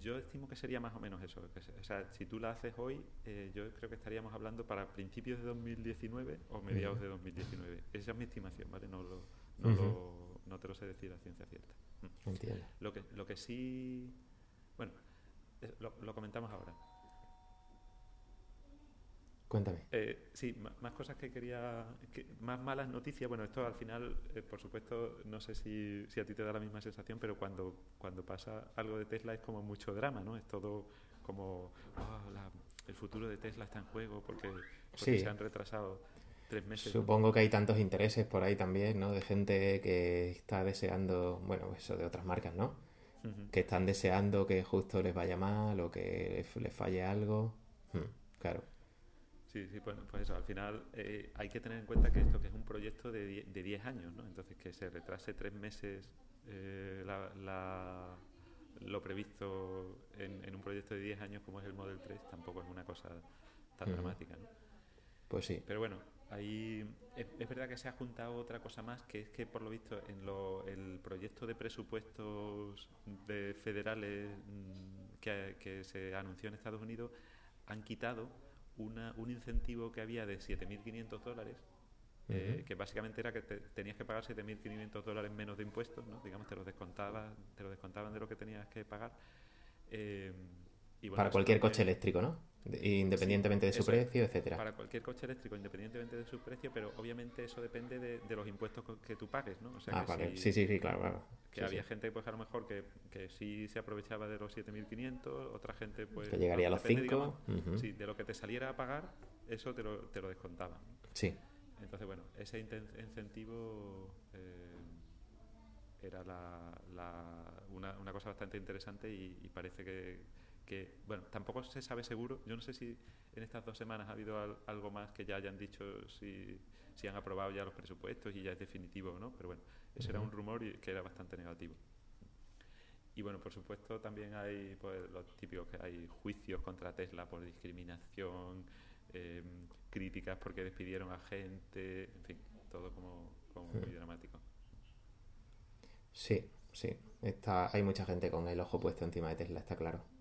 yo estimo que sería más o menos eso. que o sea, si tú la haces hoy, eh, yo creo que estaríamos hablando para principios de 2019 o mediados de 2019. Esa es mi estimación, ¿vale? No, lo, no, lo- no te lo sé decir a ciencia cierta. Mm. Entiendo. Lo que, lo que sí. Bueno, eh, lo, lo comentamos ahora. Cuéntame. Eh, sí, más cosas que quería, que- más malas noticias. Bueno, esto al final, eh, por supuesto, no sé si, si a ti te da la misma sensación, pero cuando, cuando pasa algo de Tesla es como mucho drama, ¿no? Es todo como, "Ah, la- el futuro de Tesla está en juego porque, porque Sí. se han retrasado tres meses. ¿no? Supongo que hay tantos intereses por ahí también, ¿no? De gente que está deseando, bueno, eso de otras marcas, ¿no? Que están deseando que justo les vaya mal o que les, les falle algo. Hmm, claro. Sí, sí, bueno, pues eso, al final eh, hay que tener en cuenta que esto que es un proyecto de die- de 10 años, ¿no? Entonces que se retrase tres meses eh, la- la- lo previsto en, en un proyecto de 10 años como es el Model 3 tampoco es una cosa tan dramática, ¿no? Pues sí. Pero bueno, ahí es, es verdad que se ha juntado otra cosa más, que es que por lo visto en lo, el proyecto de presupuestos de federales mm, que, que se anunció en Estados Unidos han quitado una, un incentivo que había de 7.500 dólares. eh, Ujú. que básicamente era que te- tenías que pagar 7.500 dólares menos de impuestos, ¿no? digamos, te los descontaban, te lo descontaban de lo que tenías que pagar. Eh, y bueno, Para cualquier coche eléctrico, ¿no? De- Independientemente de su es. precio, etcétera. para cualquier coche eléctrico, independientemente de su precio, pero obviamente eso depende de, de los impuestos que tú pagues, ¿no? O sea, Ah, que vale. si- Sí, sí, sí, claro, claro. Que Sí, había sí. gente, pues a lo mejor, que, que sí se aprovechaba de los 7.500, otra gente, pues... Que llegaría a los depende, cinco, digamos, ujú. Sí, de lo que te saliera a pagar, eso te lo, te lo descontaban. Sí. Entonces, bueno, ese incentivo eh, era una, una, cosa bastante interesante y, parece que, bueno, tampoco se sabe seguro. Yo no sé si en estas dos semanas ha habido algo más que ya hayan dicho si, si han aprobado ya los presupuestos y ya es definitivo o no, pero bueno, ese era un rumor y que era bastante negativo. Y bueno, por supuesto también hay pues, los típicos que hay juicios contra Tesla por discriminación, eh, críticas porque despidieron a gente, en fin, todo como, muy dramático. Sí, sí. Está, hay mucha gente con el ojo puesto encima de Tesla, está claro.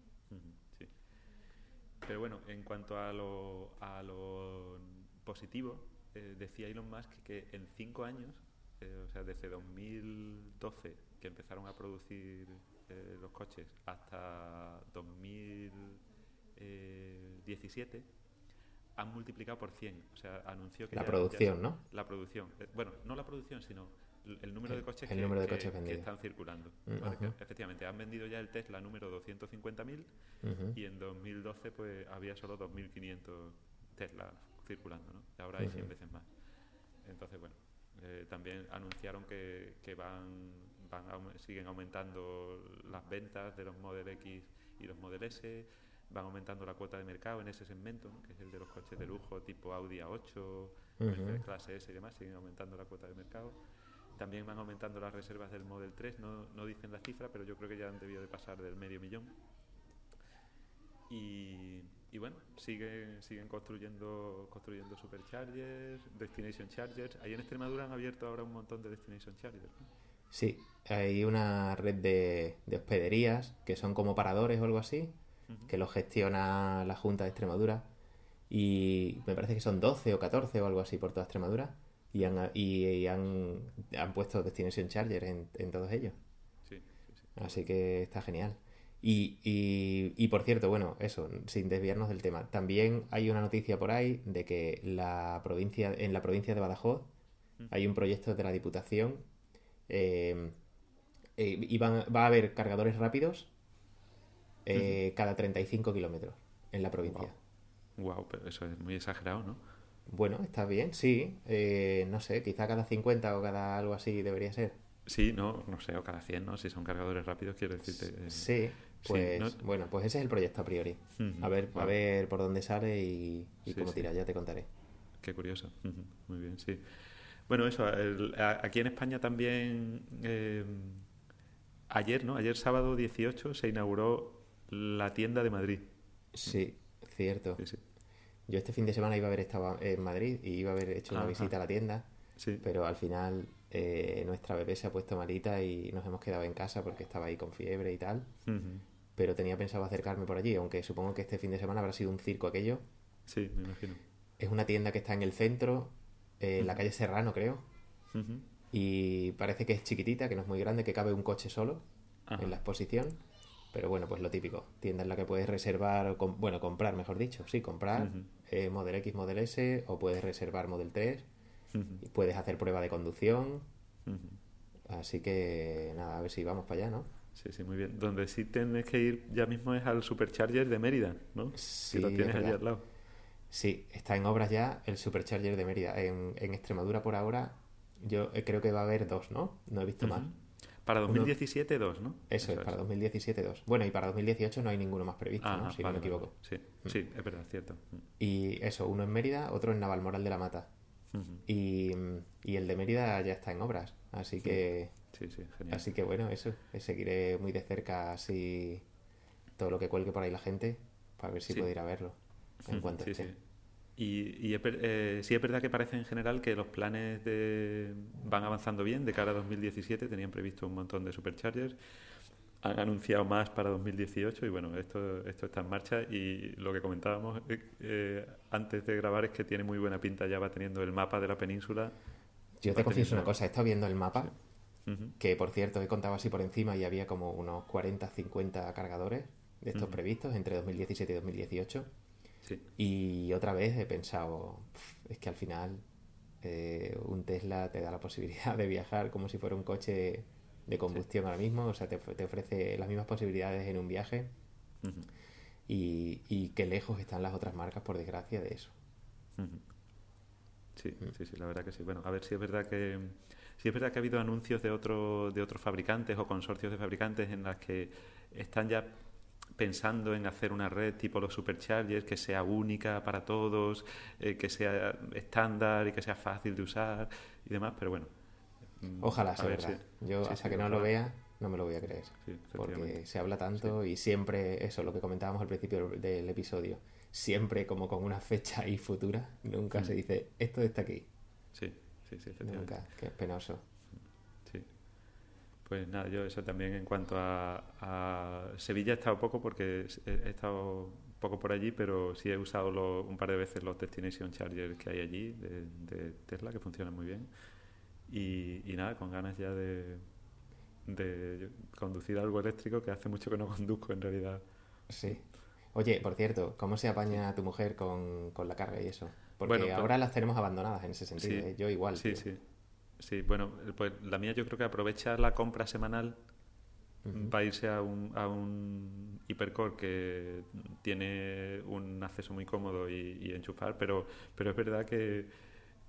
Pero bueno, en cuanto a lo, a lo positivo, eh, decía Elon Musk que en cinco años, eh, o sea, desde 2012 que empezaron a producir eh, los coches hasta 2017 han multiplicado por 100. O sea, anunció que... La producción, ¿no? La producción. Bueno, no la producción, sino el número de coches, el que, número de coches que, están circulando. Mm, efectivamente, han vendido ya el Tesla número 250.000 y en 2012 pues había solo 2.500 Tesla circulando, ¿no? Y ahora hay 100 veces más. Entonces, bueno, eh, también anunciaron que, que van, van siguen aumentando las ventas de los Model X y los Model S van aumentando la cuota de mercado en ese segmento, que es el de los coches de lujo tipo Audi A8, Mercedes clase S y demás, siguen aumentando la cuota de mercado. También van aumentando las reservas del Model 3, no, no dicen la cifra, pero yo creo que ya han debido de pasar del medio millón. Y, y bueno, siguen, siguen construyendo, construyendo superchargers, destination chargers. Ahí en Extremadura han abierto ahora un montón de destination chargers. Sí, hay una red de, de hospederías que son como paradores o algo así, que lo gestiona la Junta de Extremadura. Y me parece que son 12 o 14 o algo así por toda Extremadura. Y han, y, han, han, puesto Destination Charger en, en todos ellos. Así que está genial. Y, y, y, por cierto, bueno, eso, sin desviarnos del tema, también hay una noticia por ahí de que la provincia, en la provincia de Badajoz hay un proyecto de la Diputación eh, eh, y va a haber cargadores rápidos eh, cada 35 kilómetros en la provincia. Wow. pero eso es muy exagerado, ¿no? Bueno, está bien, sí. Eh, no sé, quizá cada 50 o cada algo así debería ser. Sí, no, no sé, o cada 100, ¿no? Si son cargadores rápidos, quiero decirte. Eh, sí, pues bueno, pues ese es el proyecto a priori. a ver, a ver por dónde sale y, cómo tira, ya te contaré. Qué curioso. Muy bien, sí. Bueno, eso, aquí en España también ayer, ¿no? Ayer sábado 18 se inauguró la tienda de Madrid. Sí, cierto. Yo este fin de semana iba a haber estado en Madrid y iba a haber hecho una visita a la tienda, pero al final eh, nuestra bebé se ha puesto malita y nos hemos quedado en casa porque estaba ahí con fiebre y tal. Pero tenía pensado acercarme por allí, aunque supongo que este fin de semana habrá sido un circo aquello. Sí, me imagino. Es una tienda que está en el centro, eh, en la calle Serrano, creo. Y parece que es chiquitita, que no es muy grande, que cabe un coche solo en la exposición. Pero bueno, pues lo típico. Tienda en la que puedes reservar, bueno, comprar, mejor dicho. Sí, comprar eh, Model X, Model S, o puedes reservar Model 3. y puedes hacer prueba de conducción. Así que nada, a ver si vamos para allá, ¿no? Sí, sí, muy bien. Donde sí tienes que ir ya mismo es al Supercharger de Mérida, ¿no? Sí, lo tienes allí al lado. Sí, está en obras ya el Supercharger de Mérida. En, en Extremadura por ahora yo eh, creo que va a haber dos, ¿no? No he visto más. Para 2017 dos, ¿no? Eso, es, para 2017 dos. Bueno, y para 2018 no hay ninguno más previsto, ¿no? si no me equivoco. Sí, mm. sí, es verdad, cierto. Mm. Y eso, uno en Mérida, otro en Navalmoral de la Mata. y, el de Mérida ya está en obras, así que... Sí, sí, genial. Así que bueno, eso, seguiré muy de cerca así todo lo que cuelgue por ahí la gente para ver si puedo ir a verlo en cuanto esté. Y, eh, sí es verdad que parece en general que los planes de, van avanzando bien. De cara a 2017 tenían previsto un montón de superchargers. Han anunciado más para 2018 y bueno, esto, esto está en marcha. Y lo que comentábamos eh, eh, antes de grabar es que tiene muy buena pinta. Ya va teniendo el mapa de la península. Yo te confieso una cosa, he estado viendo el mapa, que por cierto he contado así por encima y había como unos 40, 50 cargadores de estos previstos entre 2017 y 2018. Y otra vez he pensado, es que al final eh, un Tesla te da la posibilidad de viajar como si fuera un coche de combustión ahora mismo, o sea, te, ofrece las mismas posibilidades en un viaje. y, y qué lejos están las otras marcas, por desgracia, de eso. Sí, sí, sí, la verdad que sí. Bueno, a ver si es verdad que si es verdad que ha habido anuncios de otro, de otros fabricantes o consorcios de fabricantes en las que están ya pensando en hacer una red tipo los superchargers que sea única para todos, eh, que sea estándar y que sea fácil de usar y demás, pero bueno. Mm, ojalá sea verdad. Yo hasta que no lo vea no me lo voy a creer. porque se habla tanto y siempre eso, lo que comentábamos al principio del episodio, siempre como con una fecha y futura, nunca se mm. dice esto está aquí. Sí, sí, sí. Nunca, que es penoso. Pues nada, yo eso también en cuanto a, Sevilla he estado poco porque he, estado poco por allí, pero sí he usado un par de veces los Destination Chargers que hay allí de, Tesla, que funcionan muy bien. Y, y nada, con ganas ya de, de conducir algo eléctrico que hace mucho que no conduzco en realidad. Sí. Oye, por cierto, ¿cómo se apaña tu mujer con, la carga y eso? Porque pues ahora las tenemos abandonadas en ese sentido. ¿eh? Yo igual. Sí, sí. Sí, bueno, pues la mía yo creo que aprovecha la compra semanal para irse a un, a un hipercore que tiene un acceso muy cómodo y, y enchufar, pero, pero es verdad que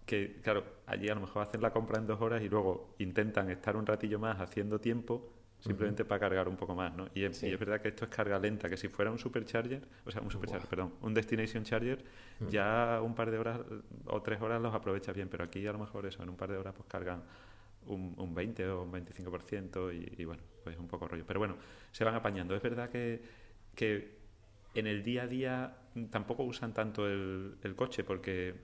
que, claro, allí a lo mejor hacen la compra en dos horas y luego intentan estar un ratillo más haciendo tiempo simplemente para cargar un poco más, ¿no? Y es, verdad que esto es carga lenta, que si fuera un supercharger, o sea, un supercharger, perdón, un destination charger, ya un par de horas o tres horas los aprovechas bien, pero aquí a lo mejor eso, en un par de horas pues cargan un, un 20 o un 25% y, y bueno, pues un poco rollo. Pero bueno, se van apañando. Es verdad que, que en el día a día tampoco usan tanto el, el coche porque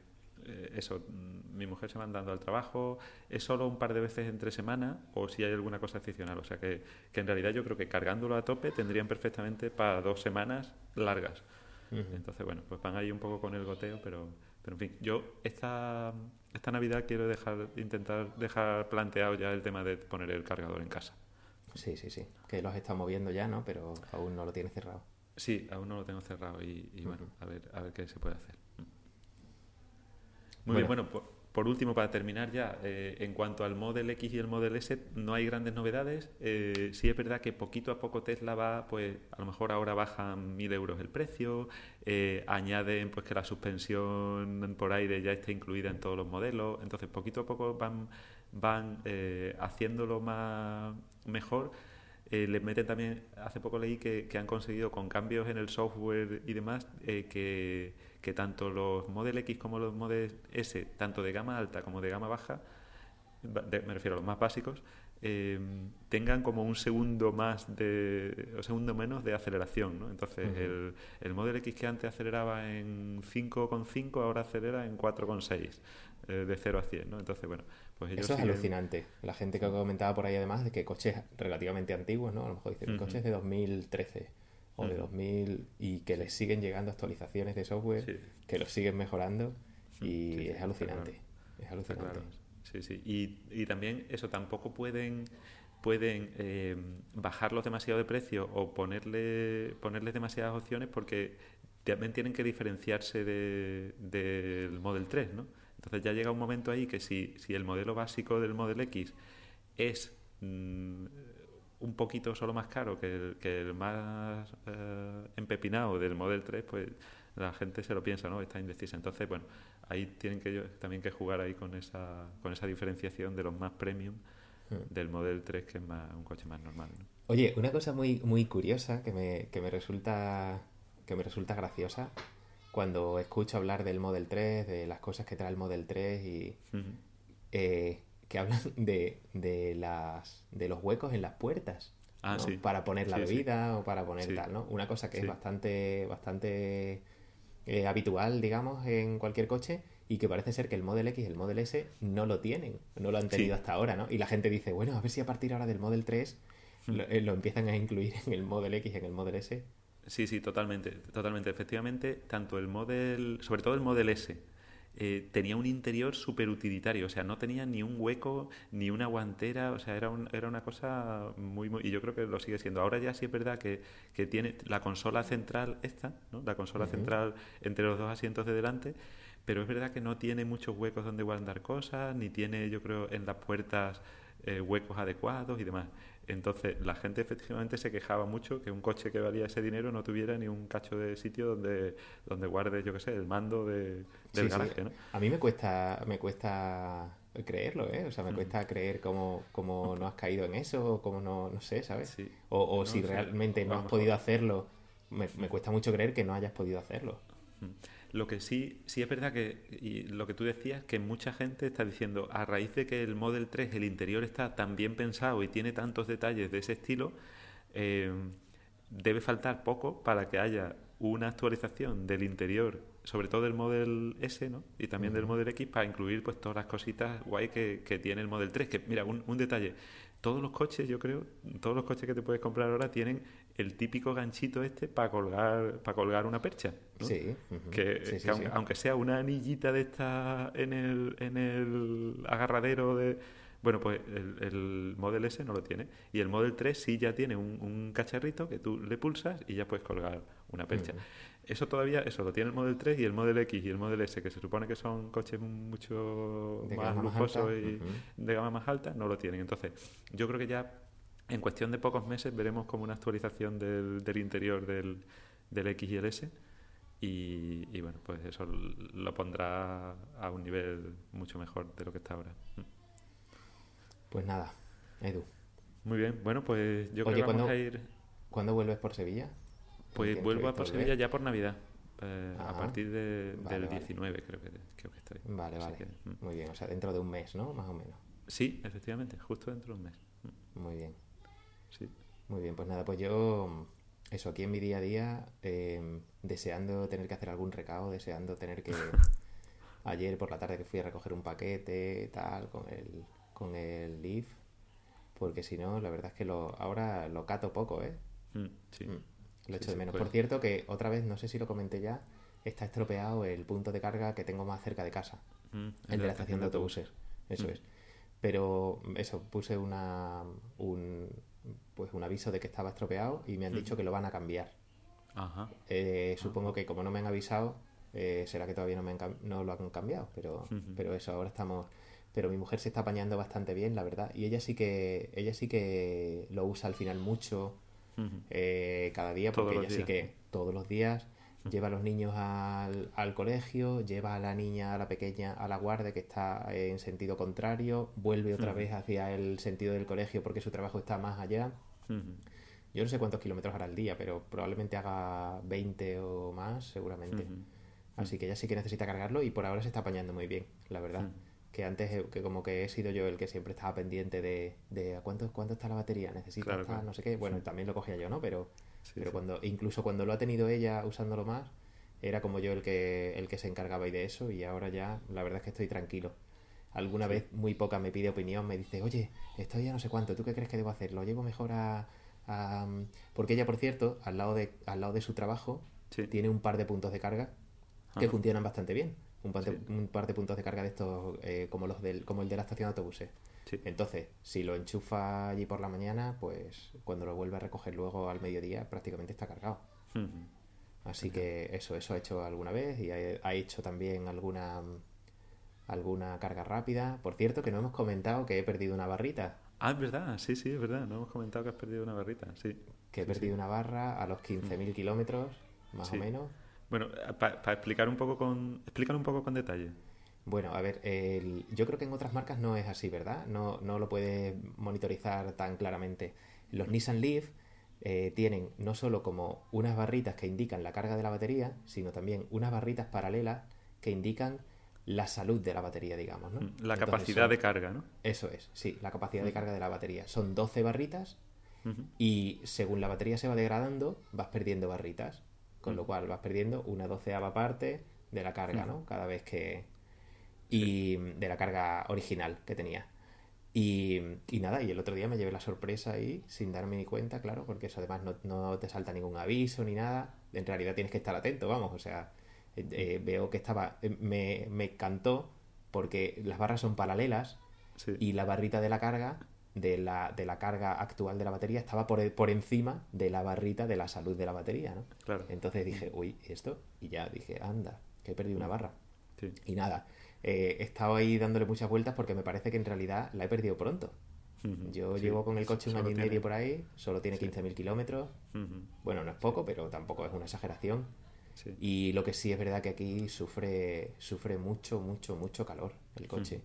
eh, eso, mm, mi mujer se va andando al trabajo, es solo un par de veces entre semana o si hay alguna cosa excepcional. O sea que, que en realidad yo creo que cargándolo a tope tendrían perfectamente para dos semanas largas. Entonces, bueno, pues van ahí un poco con el goteo, pero, pero en fin, yo esta, esta Navidad quiero dejar, intentar dejar planteado ya el tema de poner el cargador en casa. Sí, sí, sí, que lo has estado moviendo ya, ¿no? Pero aún no lo tienes cerrado. Sí, aún no lo tengo cerrado y, bueno, a ver, a ver qué se puede hacer. Muy bien, bueno, por, último, para terminar ya, eh, en cuanto al Model X y el Model S, no hay grandes novedades. Eh, sí es verdad que poquito a poco Tesla va, pues a lo mejor ahora bajan mil euros el precio, eh, añaden pues que la suspensión por aire ya está incluida en todos los modelos, entonces poquito a poco van, van haciéndolo más mejor. les meten también, hace poco leí que, que, han conseguido con cambios en el software y demás, que que tanto los Model X como los Model S, tanto de gama alta como de gama baja, me refiero a los más básicos, eh, tengan como un segundo más de, o segundo menos de aceleración, ¿no? Entonces, el, el Model X que antes aceleraba en 5,5 ahora acelera en 4,6 eh, de 0 a 100, ¿no? Entonces, bueno, pues ellos Eso es alucinante. La gente que comentaba por ahí además de que coches relativamente antiguos, ¿no? A lo mejor dicen coches de 2013 o de 2000 y que les siguen llegando actualizaciones de software, que los siguen mejorando y es alucinante. Es alucinante. Sí, sí. Y, y, también eso, tampoco pueden pueden eh, bajarlos demasiado de precio o ponerle ponerles demasiadas opciones porque también tienen que diferenciarse del de, Model 3, ¿no? Entonces ya llega un momento ahí que si, si el modelo básico del Model X es mm, un poquito solo más caro que el, que el más eh, empepinado del Model 3, pues la gente se lo piensa, ¿no? Está indecisa. Entonces, bueno, ahí tienen que también que jugar ahí con esa, con esa diferenciación de los más premium hmm. del Model 3, que es más, un coche más normal. Oye, una cosa muy, muy curiosa que me, que me resulta que me resulta graciosa cuando escucho hablar del Model 3, de las cosas que trae el Model 3 y que hablan de, de, las, de los huecos en las puertas. Ah, para poner la bebida o para poner tal, ¿no? Una cosa que es bastante, bastante eh, habitual, digamos, en cualquier coche y que parece ser que el Model X y el Model S no lo tienen, no lo han tenido hasta ahora, ¿no? Y la gente dice, bueno, a ver si a partir ahora del Model 3 hmm. eh, lo, empiezan a incluir en el Model X y en el Model S. Sí, sí, totalmente, totalmente. Efectivamente, tanto el Model, sobre todo el Model S, eh, tenía un interior súper utilitario, o sea, no tenía ni un hueco, ni una guantera, o sea, era, era una cosa muy, muy... Y yo creo que lo sigue siendo. Ahora ya sí es verdad que, que tiene la consola central esta, ¿no? La consola central entre los dos asientos de delante, pero es verdad que no tiene muchos huecos donde guardar cosas, ni tiene, yo creo, en las puertas eh, huecos adecuados y demás. Entonces, la gente efectivamente se quejaba mucho que un coche que valía ese dinero no tuviera ni un cacho de sitio donde, donde guarde, yo qué sé, el mando de, del garaje, ¿no? A mí me cuesta, me cuesta creerlo, ¿eh? O sea, me mm. cuesta creer cómo, cómo, no has caído en eso, o cómo no, no sé, ¿sabes? O, o si realmente no has podido hacerlo, me, me, cuesta mucho creer que no hayas podido hacerlo. Mm. Lo que sí, sí es verdad que, y lo que tú decías, que mucha gente está diciendo, a raíz de que el Model 3, el interior está tan bien pensado y tiene tantos detalles de ese estilo, eh, debe faltar poco para que haya una actualización del interior, sobre todo del Model S, ¿no? Y también del Model X para incluir pues todas las cositas guay que, que tiene el Model 3. Que, mira, un, un, detalle. Todos los coches, yo creo, todos los coches que te puedes comprar ahora tienen el típico ganchito este para colgar, para colgar una percha. Sí, que, aunque, sea una anillita de esta en el, en el agarradero de bueno, pues el, Model S no lo tiene. Y el Model 3 sí ya tiene un, cacharrito que tú le pulsas y ya puedes colgar una percha. Eso todavía, eso lo tiene el Model 3 y el Model X y el Model S, que se supone que son coches mucho más lujosos y de gama más alta, no lo tienen. Entonces, yo creo que ya en cuestión de pocos meses veremos como una actualización del, del interior del, del X y el S. Y, y, bueno, pues eso lo pondrá a un nivel mucho mejor de lo que está ahora. Pues nada, Edu. Muy bien, bueno, pues yo creo que vamos a ir. ¿Cuándo vuelves por Sevilla? Pues vuelvo a por Sevilla ya por Navidad. Eh, a partir de, del 19 creo que, creo que estoy. Vale, vale. Mm. Muy bien, o sea, dentro de un mes, ¿no? Más o menos. Sí, efectivamente, justo dentro de un mes. Mm. Muy bien. Sí. Muy bien, pues nada, pues yo, eso, aquí en mi día a día, em, deseando tener que hacer algún recado, deseando tener que... Ayer por la tarde que fui a recoger un paquete, tal, con el con el Leaf, porque si no, la verdad es que lo, ahora lo cato poco, ¿eh? Mm, sí. Mm, lo echo de menos. Por cierto, que otra vez, no sé si lo comenté ya, está estropeado el punto de carga que tengo más cerca de casa, mm, el de la estación de autobuses. Eso es. Pero eso, puse una, un, pues un aviso de que estaba estropeado y me han dicho que lo van a cambiar. Ajá. Eh, supongo que como no me han avisado, eh, será que todavía no, me no lo han cambiado, pero, pero eso, ahora estamos pero mi mujer se está apañando bastante bien, la verdad. Y ella sí que, ella sí que lo usa al final mucho, eh, cada día, porque ella sí que todos los días lleva a los niños al, al, colegio, lleva a la niña, a la pequeña, a la guardia que está en sentido contrario, vuelve otra vez hacia el sentido del colegio porque su trabajo está más allá. Yo no sé cuántos kilómetros hará al día, pero probablemente haga 20 o más, seguramente. Así que ella sí que necesita cargarlo y por ahora se está apañando muy bien, la verdad que antes que como que he sido yo el que siempre estaba pendiente de, de cuánto, cuánto está la batería, necesita no sé qué. Bueno, también lo cogía yo, ¿no? Pero, pero cuando, incluso cuando lo ha tenido ella usándolo más, era como yo el que, el que se encargaba y de eso, y ahora ya la verdad es que estoy tranquilo. Alguna vez, muy poca, me pide opinión, me dice, oye, estoy ya no sé cuánto, ¿tú qué crees que debo hacer? ¿Lo llevo mejor a...? Porque ella, por cierto, al lado de, al lado de su trabajo, tiene un par de puntos de carga que funcionan bastante bien un par, de, puntos de carga de estos eh, como los del como el de la estación de autobuses. Entonces, si lo enchufa allí por la mañana, pues cuando lo vuelve a recoger luego al mediodía prácticamente está cargado. Así que eso, eso ha hecho alguna vez y ha, hecho también alguna alguna carga rápida. Por cierto, que no hemos comentado que he perdido una barrita. Ah, es verdad, sí, sí, es verdad. No hemos comentado que has perdido una barrita, sí. Que he perdido una barra a los 15.000 kilómetros, más o menos. Bueno, para explicar un poco con explicar un poco con detalle. Bueno, a ver, yo creo que en otras marcas no es así, ¿verdad? No, no lo puedes monitorizar tan claramente. Los Nissan Leaf eh, tienen no solo como unas barritas que indican la carga de la batería, sino también unas barritas paralelas que indican la salud de la batería, digamos, ¿no? Mm, la capacidad de carga, ¿no? Eso es, sí, la capacidad de mm. carga de la batería. Son 12 barritas y según la batería se va degradando, vas perdiendo barritas. Con lo cual vas perdiendo una doceava parte de la carga, ¿no? Cada vez que... Y de la carga original que tenía. Y, nada, y el otro día me llevé la sorpresa ahí, sin darme ni cuenta, claro, porque eso además no, te salta ningún aviso ni nada. En realidad tienes que estar atento, vamos, o sea, eh, eh, veo que estaba, eh, me, me cantó porque las barras son paralelas y la barrita de la carga de la, de la carga actual de la batería estaba por, por encima de la barrita de la salud de la batería, ¿no? Claro. Entonces dije, uy, ¿esto? Y ya dije, anda, que he perdido una barra. Y nada, eh, he estado ahí dándole muchas vueltas porque me parece que en realidad la he perdido pronto. Yo llevo con el coche un año y medio por ahí, solo tiene 15.000 kilómetros. Bueno, no es poco, pero tampoco es una exageración. Y lo que sí es verdad que aquí sufre, sufre mucho, mucho, mucho calor el coche.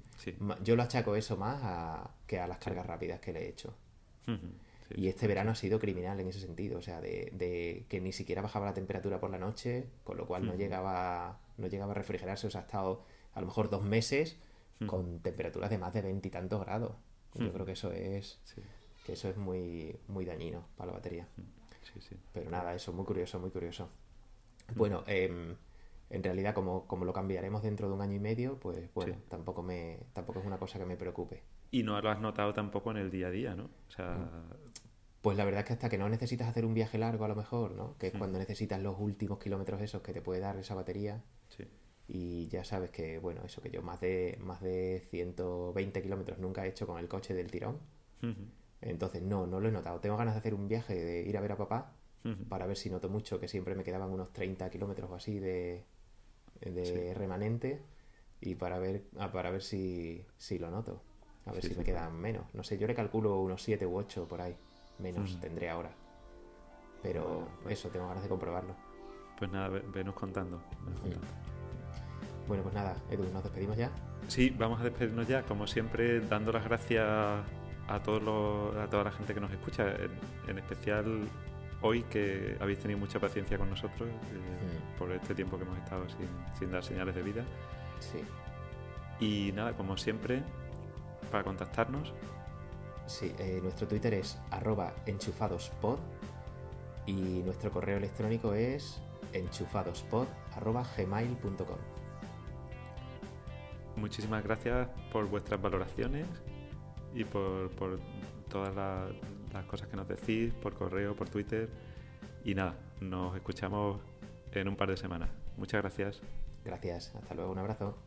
Yo lo achaco eso más a, que a las cargas rápidas que le he hecho. Y este verano ha sido criminal en ese sentido, o sea, de, que ni siquiera bajaba la temperatura por la noche, con lo cual no llegaba no llegaba a refrigerarse, o sea, ha estado a lo mejor dos meses con temperaturas de más de veintitantos grados. Yo creo que eso es que eso es muy muy dañino para la batería. Pero nada, eso muy curioso, muy curioso. Bueno, em, en realidad como, como lo cambiaremos dentro de un año y medio, pues bueno, tampoco me tampoco es una cosa que me preocupe. Y no lo has notado tampoco en el día a día, ¿no? O sea... Pues la verdad es que hasta que no necesitas hacer un viaje largo a lo mejor, ¿no? Que es cuando necesitas los últimos kilómetros esos que te puede dar esa batería. Sí. Y ya sabes que, bueno, eso que yo más de, más de 120 kilómetros nunca he hecho con el coche del tirón. Entonces, no, no lo he notado. Tengo ganas de hacer un viaje, de ir a ver a papá, para ver si noto mucho, que siempre me quedaban unos 30 kilómetros o así de, de remanente y para ver, ah, para ver si, si lo noto. A ver si me quedan menos. No sé, yo le calculo unos 7 u 8 por ahí. Menos tendré ahora. Pero pues eso, tengo ganas de comprobarlo. Pues nada, venos contando. Bueno, pues nada, Edu, ¿nos despedimos ya? Sí, vamos a despedirnos ya, como siempre, dando las gracias a, todos a toda la gente que nos escucha, en, especial hoy que habéis tenido mucha paciencia con nosotros eh, por este tiempo que hemos estado sin, sin dar señales de vida. Sí. Y nada, como siempre, para contactarnos? Sí, eh, nuestro Twitter es arroba enchufadospod y nuestro correo electrónico es enchufadospod.gmail.com Muchísimas gracias por vuestras valoraciones y por, todas las cosas que nos decís, por correo, por Twitter. Y nada, nos escuchamos en un par de semanas. Muchas gracias. Gracias, hasta luego, un abrazo.